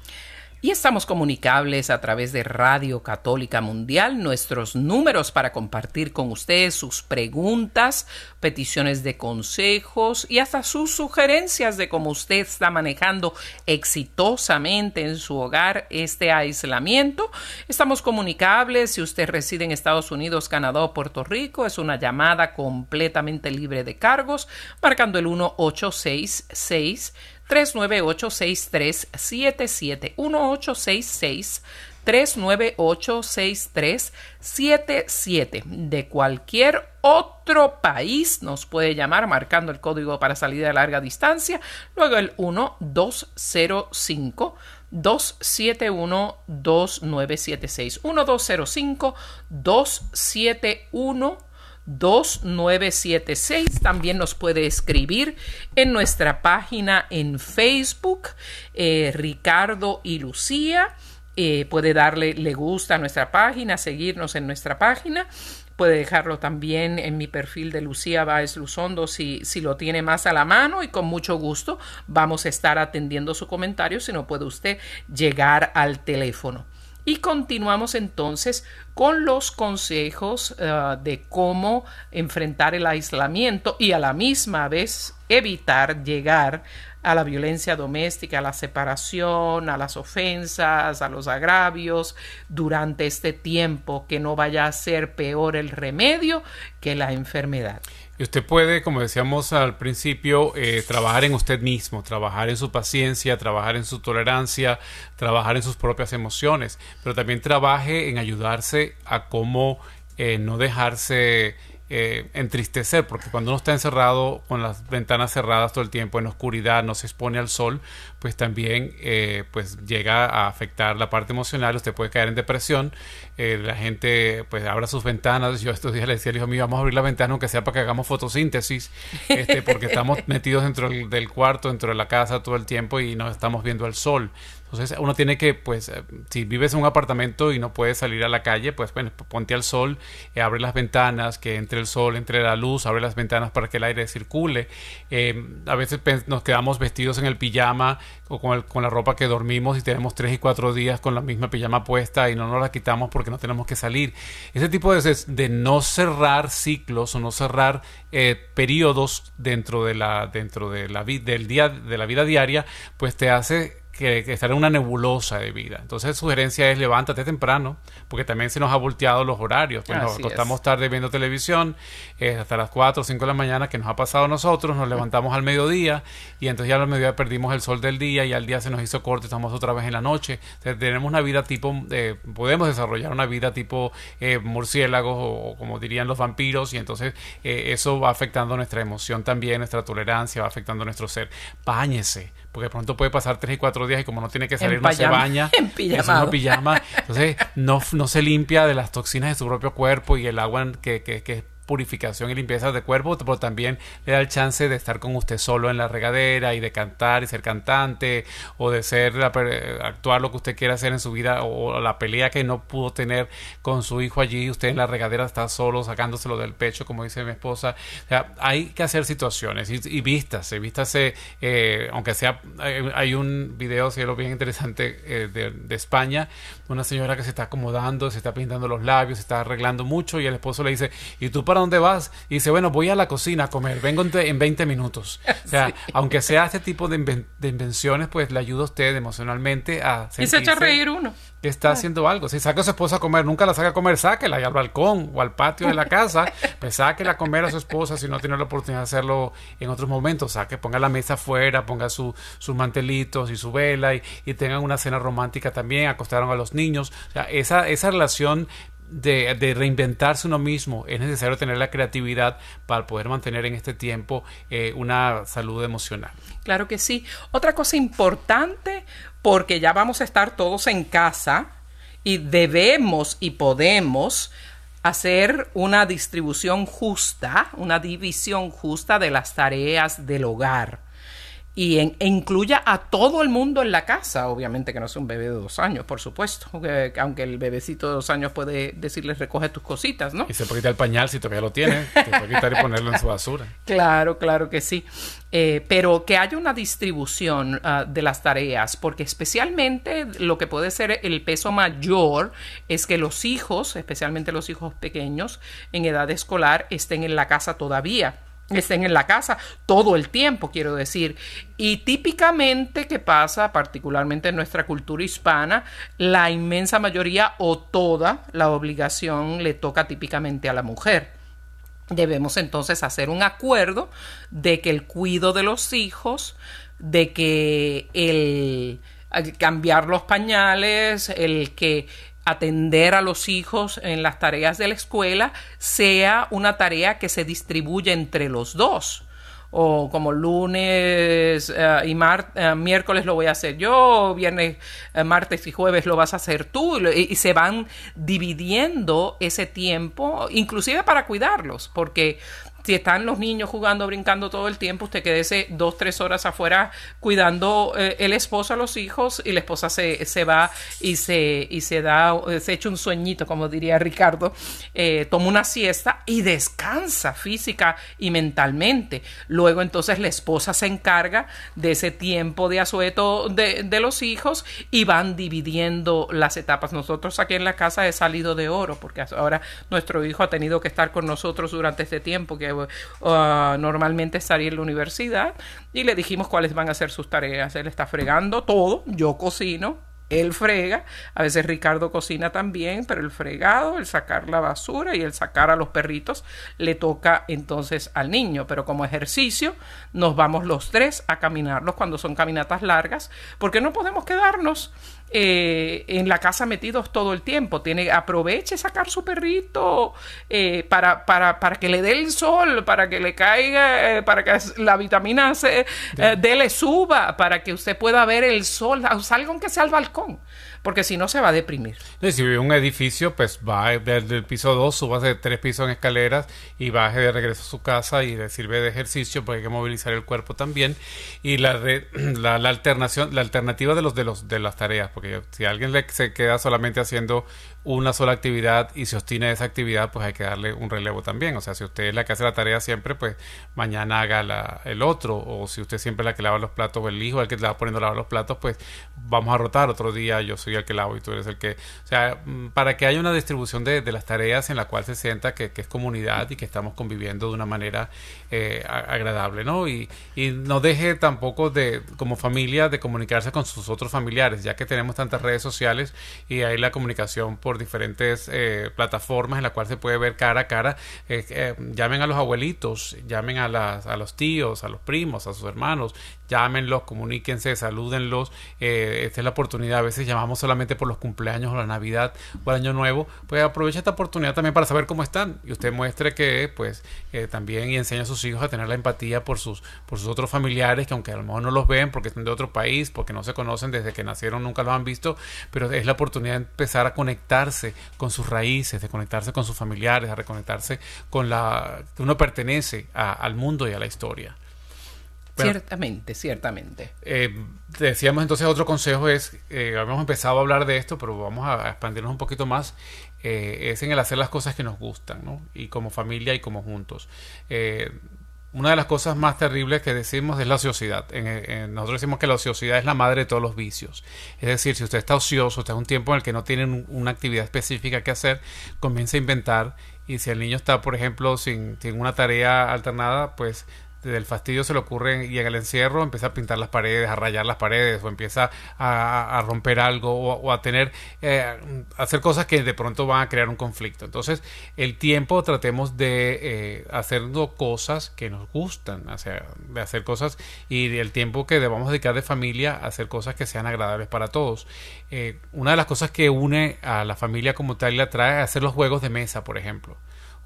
Y estamos comunicables a través de Radio Católica Mundial. Nuestros números para compartir con ustedes sus preguntas, peticiones de consejos y hasta sus sugerencias de cómo usted está manejando exitosamente en su hogar este aislamiento. Estamos comunicables si usted reside en Estados Unidos, Canadá o Puerto Rico. Es una llamada completamente libre de cargos, marcando el 1866 398-6377 1866 398-6377 de cualquier otro país nos puede llamar marcando el código para salida de larga distancia. Luego el 1205 271 2976 1205 271 2976. También nos puede escribir en nuestra página en Facebook, eh, Ricardo y Lucía. Eh, puede darle le gusta a nuestra página, seguirnos en nuestra página. Puede dejarlo también en mi perfil de Lucía Báez Luzondo si, si lo tiene más a la mano y con mucho gusto vamos a estar atendiendo su comentario si no puede usted llegar al teléfono. Y continuamos entonces con los consejos uh, de cómo enfrentar el aislamiento y a la misma vez evitar llegar a la violencia doméstica, a la separación, a las ofensas, a los agravios durante este tiempo, que no vaya a ser peor el remedio que la enfermedad. Y usted puede, como decíamos al principio, eh, trabajar en usted mismo, trabajar en su paciencia, trabajar en su tolerancia, trabajar en sus propias emociones, pero también trabaje en ayudarse a cómo eh, no dejarse eh, entristecer, porque cuando uno está encerrado con las ventanas cerradas todo el tiempo en oscuridad, no se expone al sol, pues también eh, pues llega a afectar la parte emocional, usted puede caer en depresión, eh, la gente pues abra sus ventanas, yo estos días le decía al hijo mío, vamos a abrir la ventana aunque sea para que hagamos fotosíntesis, este, porque estamos <laughs> metidos dentro del, del cuarto, dentro de la casa todo el tiempo y no estamos viendo el sol. Entonces uno tiene que, pues, eh, si vives en un apartamento y no puedes salir a la calle, pues bueno, ponte al sol, eh, abre las ventanas, que entre el sol, entre la luz, abre las ventanas para que el aire circule. Eh, a veces pen- nos quedamos vestidos en el pijama o con, el- con la ropa que dormimos y tenemos tres y cuatro días con la misma pijama puesta y no nos la quitamos porque no tenemos que salir. Ese tipo de, de no cerrar ciclos o no cerrar eh, periodos dentro de la dentro de la del día de la vida diaria, pues te hace que, que estar en una nebulosa de vida. Entonces, sugerencia es levántate temprano, porque también se nos ha volteado los horarios. Pues nos acostamos tarde viendo televisión, eh, hasta las 4 o 5 de la mañana, que nos ha pasado a nosotros, nos levantamos al mediodía, y entonces ya al mediodía perdimos el sol del día, y al día se nos hizo corto, estamos otra vez en la noche. O sea, tenemos una vida tipo, eh, podemos desarrollar una vida tipo eh, murciélagos, o, o como dirían los vampiros, y entonces eh, eso va afectando nuestra emoción también, nuestra tolerancia, va afectando nuestro ser. Báñese, porque de pronto puede pasar tres y cuatro días y como no tiene que salir, no se pijama, baña. <laughs> en es pijamado. uno pijama. Entonces, no, no se limpia de las toxinas de su propio cuerpo y el agua que, que, que purificación y limpieza de cuerpo, pero también le da el chance de estar con usted solo en la regadera y de cantar y ser cantante o de ser actuar lo que usted quiera hacer en su vida o la pelea que no pudo tener con su hijo allí, usted en la regadera está solo sacándoselo del pecho, como dice mi esposa. Hay que hacer situaciones y, y vístase, vístase, eh, aunque sea, hay, hay un video, cielo, bien interesante eh, de, de España, una señora que se está acomodando, se está pintando los labios, se está arreglando mucho y el esposo le dice, ¿y tú para dónde vas? Y dice, bueno, voy a la cocina a comer, vengo en, en 20 minutos. <laughs> O sea, aunque sea este tipo de, inven- de invenciones, pues le ayuda a usted emocionalmente a Y se echa a reír uno. que está haciendo algo. Si saca a su esposa a comer, nunca la saca a comer, sáquela y al balcón o al patio de la casa, <laughs> pues sáquela a comer a su esposa si no tiene la oportunidad de hacerlo en otros momentos. Saque, ponga la mesa afuera, ponga su, sus mantelitos y su vela y, y tengan una cena romántica también, acostaron a los niños. O sea, esa, esa relación de, reinventarse uno mismo, es necesario tener la creatividad para poder mantener en este tiempo eh, una salud emocional. Claro que sí. Otra cosa importante, porque ya vamos a estar todos en casa y debemos y podemos hacer una distribución justa, una división justa de las tareas del hogar. Y en- e incluya a todo el mundo en la casa, obviamente que no es un bebé de dos años, por supuesto, que- aunque el bebecito de dos años puede decirle recoge tus cositas, ¿no? Y se puede quitar el pañal si todavía lo tiene, se puede quitar y ponerlo en su basura. <laughs> Claro, claro que sí. Eh, pero que haya una distribución ah, de las tareas, porque especialmente lo que puede ser el peso mayor es que los hijos, especialmente los hijos pequeños en edad escolar, estén en la casa todavía estén en la casa todo el tiempo, quiero decir. Y típicamente, ¿qué pasa? Particularmente en nuestra cultura hispana, la inmensa mayoría o toda la obligación le toca típicamente a la mujer. Debemos entonces hacer un acuerdo de que el cuido de los hijos, de que el cambiar los pañales, el que atender a los hijos en las tareas de la escuela sea una tarea que se distribuye entre los dos. O como lunes eh, y mar- eh, miércoles lo voy a hacer yo, viernes, eh, martes y jueves lo vas a hacer tú, y se van dividiendo ese tiempo, inclusive para cuidarlos, porque si están los niños jugando, brincando todo el tiempo, usted quédese dos, tres horas afuera cuidando eh, el esposo a los hijos y la esposa se, se va y se, y se da, se echa un sueñito, como diría Ricardo, eh, toma una siesta y descansa física y mentalmente. Luego entonces la esposa se encarga de ese tiempo de asueto de, de los hijos y van dividiendo las etapas. Nosotros aquí en la casa he salido de oro porque ahora nuestro hijo ha tenido que estar con nosotros durante este tiempo que uh, normalmente estaría en la universidad y le dijimos cuáles van a ser sus tareas. Él está fregando todo, yo cocino, él frega, a veces Ricardo cocina también, pero el fregado, el sacar la basura y el sacar a los perritos le toca entonces al niño, pero como ejercicio nos vamos los tres a caminarlos cuando son caminatas largas, porque no podemos quedarnos eh, en la casa metidos todo el tiempo. Tiene, aproveche sacar su perrito eh, para, para, para, que le dé el sol, para que le caiga, eh, para que la vitamina C, D le suba, para que usted pueda ver el sol, salga aunque sea al balcón porque si no se va a deprimir. si vive un edificio, pues va desde el piso 2, suba de tres pisos en escaleras y baje de regreso a su casa y le sirve de ejercicio porque hay que movilizar el cuerpo también. Y la, <clears throat> la, alternación, la alternativa de los de los de las tareas, porque si alguien le, se queda solamente haciendo una sola actividad y se obstina esa actividad, pues hay que darle un relevo también. O sea, si usted es la que hace la tarea siempre, pues mañana haga la, el otro. O si usted siempre es la que lava los platos o el hijo el que le va poniendo a lavar los platos, pues vamos a rotar. Otro día yo soy el que lavo y tú eres el que... O sea, mm, para que haya una distribución de, las tareas en la cual se sienta que, es comunidad y que estamos conviviendo de una manera eh, agradable, ¿no? Y, no deje tampoco de, como familia, de comunicarse con sus otros familiares, ya que tenemos tantas redes sociales y hay la comunicación por diferentes eh, plataformas en la cual se puede ver cara a cara. Eh, llamen a los abuelitos, llamen a, las, a los tíos, a los primos, a sus hermanos, llámenlos, comuníquense, salúdenlos. esta es la oportunidad. A veces llamamos solamente por los cumpleaños o la Navidad o el Año Nuevo. Pues aproveche esta oportunidad también para saber cómo están y usted muestre que pues también y enseña a sus hijos a tener la empatía por sus, por sus otros familiares que aunque a lo mejor no los ven porque están de otro país, porque no se conocen desde que nacieron, nunca los han visto, pero es la oportunidad de empezar a conectar con sus raíces, de conectarse con sus familiares, a reconectarse con la que uno pertenece al mundo y a la historia. Ciertamente, ciertamente. Eh, decíamos entonces otro consejo es, eh, habíamos empezado a hablar de esto, pero vamos a, expandirnos un poquito más, eh, es en el hacer las cosas que nos gustan, ¿no? Y como familia y como juntos. Eh, una de las cosas más terribles que decimos es la ociosidad. En, nosotros decimos que la ociosidad es la madre de todos los vicios. Es decir, si usted está ocioso, usted es un tiempo en el que no tiene una actividad específica que hacer, comienza a inventar. Y si el niño está, por ejemplo, sin, sin una tarea alternada, pues del fastidio se le ocurre y en el encierro empieza a pintar las paredes, a rayar las paredes o empieza a, romper algo o, a tener, eh, hacer cosas que de pronto van a crear un conflicto. Entonces, el tiempo tratemos de eh, cosas que nos gustan, o sea, de hacer cosas y el tiempo que debamos dedicar de familia a hacer cosas que sean agradables para todos. Eh, una de las cosas que une a la familia como tal y la trae a hacer los juegos de mesa, por ejemplo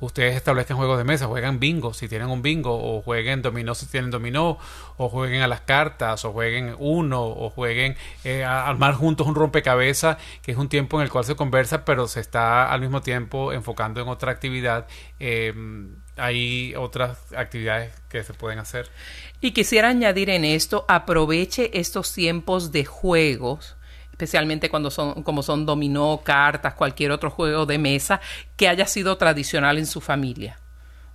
ustedes establezcan juegos de mesa, juegan bingo si tienen un bingo, o jueguen dominó si tienen dominó, o jueguen a las cartas, o jueguen uno, o jueguen eh, a armar juntos un rompecabezas, que es un tiempo en el cual se conversa, pero se está al mismo tiempo enfocando en otra actividad. Em, hay otras actividades que se pueden hacer. Y quisiera añadir en esto, aproveche estos tiempos de juegos especialmente cuando son, como son dominó, cartas, cualquier otro juego de mesa que haya sido tradicional en su familia.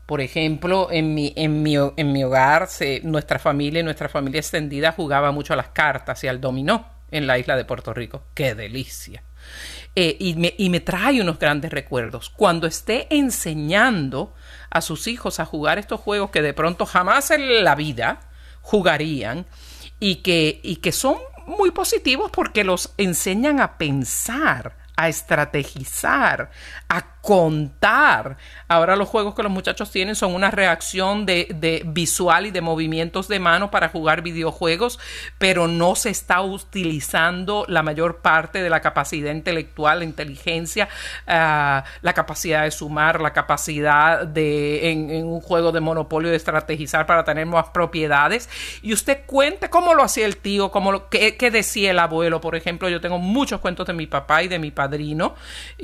Por ejemplo, en mi, en mi, en mi hogar, se, nuestra familia, nuestra familia extendida jugaba mucho a las cartas y al dominó en la isla de Puerto Rico. ¡Qué delicia! Eh, y, me, y me trae unos grandes recuerdos. Cuando esté enseñando a sus hijos a jugar estos juegos que de pronto jamás en la vida jugarían y que, y que son muy positivos porque los enseñan a pensar, a estrategizar, a contar. Ahora los juegos que los muchachos tienen son una reacción de, visual y de movimientos de mano para jugar videojuegos, pero no se está utilizando la mayor parte de la capacidad intelectual, la inteligencia, ah, la capacidad de sumar, la capacidad de en, un juego de monopolio de estrategizar para tener más propiedades. Y usted cuente cómo lo hacía el tío, cómo lo, qué, decía el abuelo. Por ejemplo, yo tengo muchos cuentos de mi papá y de mi padrino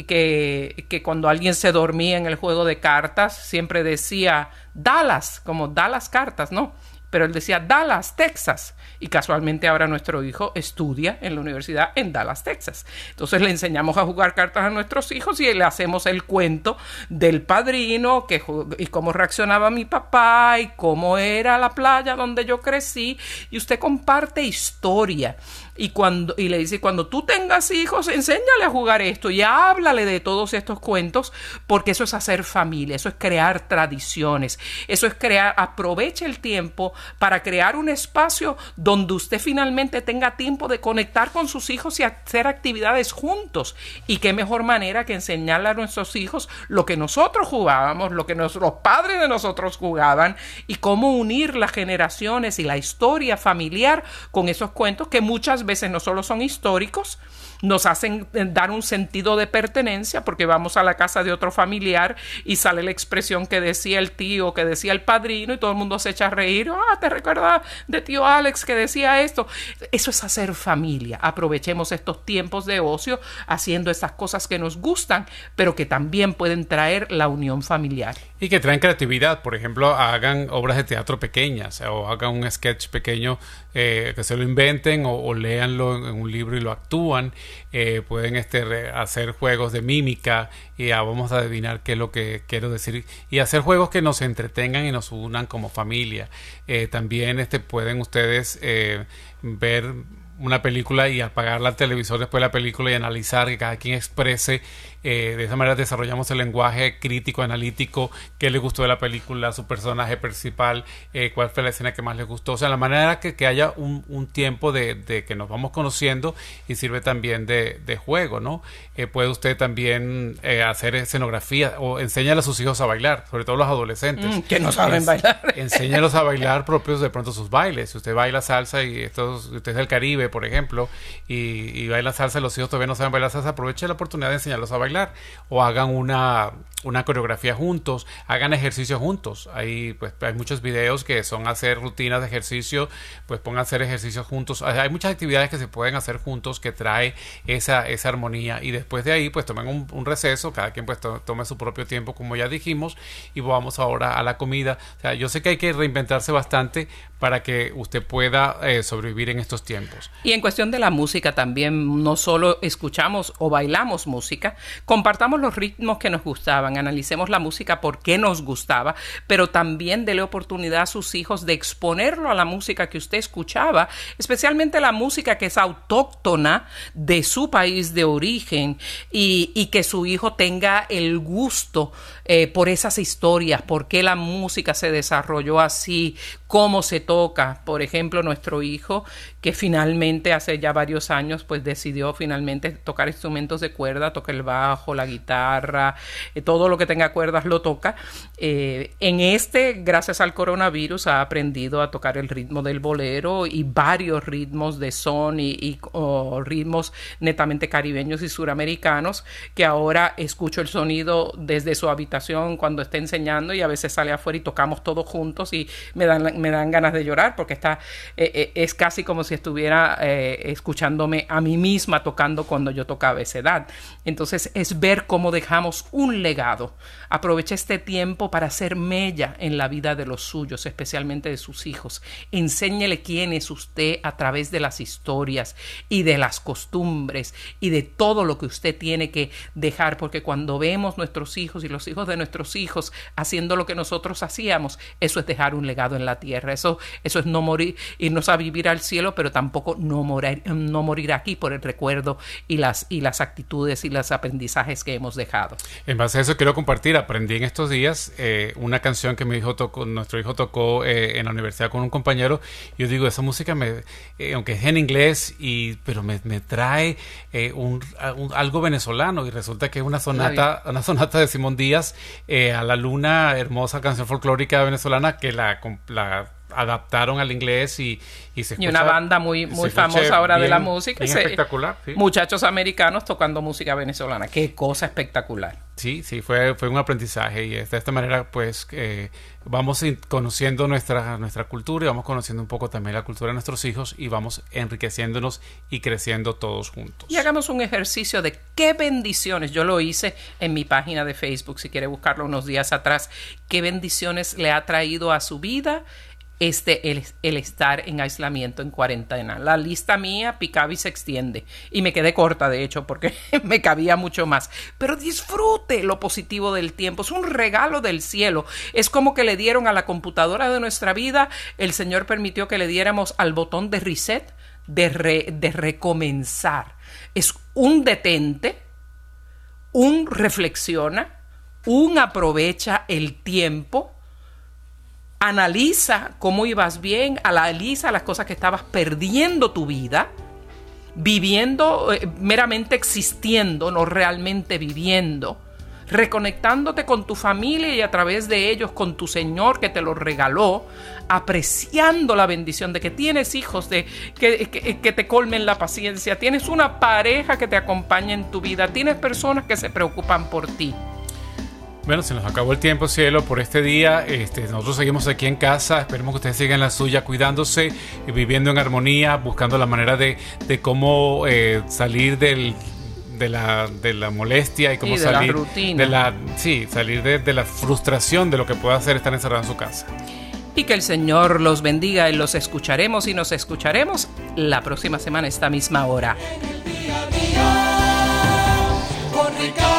que, que cuando alguien se dormía en el juego de cartas, siempre decía Dallas, como Dallas cartas, ¿no? Pero él decía Dallas, Texas. Y casualmente ahora nuestro hijo estudia en la universidad en Dallas, Texas. Entonces le enseñamos a jugar cartas a nuestros hijos y le hacemos el cuento del padrino que, y cómo reaccionaba mi papá y cómo era la playa donde yo crecí. Y usted comparte historia y cuando y le dice cuando tú tengas hijos enséñale a jugar esto y háblale de todos estos cuentos porque eso es hacer familia eso es crear tradiciones eso es crear aproveche el tiempo para crear un espacio donde usted finalmente tenga tiempo de conectar con sus hijos y hacer actividades juntos. Y qué mejor manera que enseñarle a nuestros hijos lo que nosotros jugábamos lo que nuestros padres de nosotros jugaban y cómo unir las generaciones y la historia familiar con esos cuentos que muchas veces no solo son históricos, nos hacen eh, dar un sentido de pertenencia porque vamos a la casa de otro familiar y sale la expresión que decía el tío, que decía el padrino y todo el mundo se echa a reír. Ah, te recuerda de tío Alex que decía esto. Eso es hacer familia. Aprovechemos estos tiempos de ocio haciendo esas cosas que nos gustan, pero que también pueden traer la unión familiar. Y que traen creatividad, por ejemplo, hagan obras de teatro pequeñas o hagan un sketch pequeño eh, que se lo inventen o, o, léanlo en un libro y lo actúan. Eh, pueden este, hacer juegos de mímica y vamos a adivinar qué es lo que quiero decir y hacer juegos que nos entretengan y nos unan como familia. Eh, también este, pueden ustedes ver una película y apagar la televisor después de la película y analizar que cada quien exprese eh, de esa manera desarrollamos el lenguaje crítico, analítico, qué le gustó de la película, su personaje principal, eh, cuál fue la escena que más le gustó. O sea, la manera que, que haya un, un tiempo de, de, que nos vamos conociendo y sirve también de, de juego, ¿no? Eh, puede usted también eh, hacer escenografía o enséñale a sus hijos a bailar, sobre todo los adolescentes. Mm, que no saben es, bailar. <laughs> enséñalos a bailar propios de pronto sus bailes. Si usted baila salsa y esto, usted es del Caribe, por ejemplo, y, y baila salsa, los hijos todavía no saben bailar salsa, aproveche la oportunidad de enseñarlos a bailar o hagan una, una coreografía juntos, hagan ejercicio juntos. Hay, pues, hay muchos videos que son hacer rutinas de ejercicio, pues pongan hacer ejercicios juntos. Hay muchas actividades que se pueden hacer juntos que trae esa, esa armonía y después de ahí pues tomen un, un receso, cada quien pues to tome su propio tiempo como ya dijimos y vamos ahora a la comida. O sea, yo sé que hay que reinventarse bastante para que usted pueda eh, sobrevivir en estos tiempos. Y en cuestión de la música también, no solo escuchamos o bailamos música, compartamos los ritmos que nos gustaban, analicemos la música por qué nos gustaba, pero también dele oportunidad a sus hijos de exponerlo a la música que usted escuchaba, especialmente la música que es autóctona de su país de origen y, y que su hijo tenga el gusto eh, por esas historias, por qué la música se desarrolló así, cómo se toca. Por ejemplo, nuestro hijo, que finalmente hace ya varios años, pues decidió finalmente tocar instrumentos de cuerda, toca el bajo, la guitarra, eh, todo lo que tenga cuerdas lo toca. Eh, en este, gracias al coronavirus, ha aprendido a tocar el ritmo del bolero y varios ritmos de son y, ritmos netamente caribeños y suramericanos, que ahora escucho el sonido desde su habitación cuando está enseñando y a veces sale afuera y tocamos todos juntos y me dan, me dan ganas de llorar porque está, eh, eh, es casi como si estuviera eh, escuchándome a mí misma tocando cuando yo tocaba esa edad. Entonces es ver cómo dejamos un legado. Aproveche este tiempo para hacer mella en la vida de los suyos, especialmente de sus hijos. Enséñele quién es usted a través de las historias y de las costumbres y de todo lo que usted tiene que dejar, porque cuando vemos nuestros hijos y los hijos de nuestros hijos haciendo lo que nosotros hacíamos, eso es dejar un legado en la tierra. Eso, eso es no morir, irnos a vivir al cielo, pero tampoco no morir, no morir aquí por el recuerdo y las, y las actitudes y los aprendizajes que hemos dejado. En base a eso quiero compartir, aprendí en estos días eh, una canción que mi hijo tocó, nuestro hijo tocó eh, en la universidad con un compañero. Yo digo, esa música me, eh, aunque es en inglés, y, pero me, me trae eh, un, un, algo venezolano y resulta que es una sonata, una sonata de Simón Díaz a la luna, hermosa canción folclórica venezolana que la, la adaptaron al inglés y, y se escucha, y una banda muy muy famosa ahora bien, de la música. se, espectacular sí. muchachos americanos tocando música venezolana. Qué cosa espectacular. Sí sí fue fue un aprendizaje y de esta manera pues eh, vamos conociendo nuestra nuestra cultura y vamos conociendo un poco también la cultura de nuestros hijos y vamos enriqueciéndonos y creciendo todos juntos. Y hagamos un ejercicio de qué bendiciones yo lo hice en mi página de Facebook si quiere buscarlo unos días atrás qué bendiciones le ha traído a su vida este el, el, estar en aislamiento en cuarentena. La lista mía picaba y se extiende y me quedé corta de hecho porque <laughs> me cabía mucho más. Pero disfrute lo positivo del tiempo, es un regalo del cielo. Es como que le dieron a la computadora de nuestra vida, el Señor permitió que le diéramos al botón de reset, de, re, de recomenzar. Es un detente, un reflexiona, un aprovecha el tiempo analiza cómo ibas bien, analiza las cosas que estabas perdiendo tu vida, viviendo, eh, meramente existiendo, no realmente viviendo. reconectándote con tu familia y a través de ellos con tu Señor que te lo regaló, apreciando la bendición de que tienes hijos, de que, que, te colmen la paciencia, tienes una pareja que te acompaña en tu vida, tienes personas que se preocupan por ti. Bueno, se nos acabó el tiempo, cielo, por este día. Este, nosotros seguimos aquí en casa. Esperemos que ustedes sigan la suya, cuidándose, y viviendo en armonía, buscando la manera de, cómo eh, salir del, de, la, molestia y cómo salir de la sí, salir de, la frustración de lo que pueda hacer estar encerrado en su casa. Y que el Señor los bendiga y los escucharemos y nos escucharemos la próxima semana, esta misma hora. En el día a día, con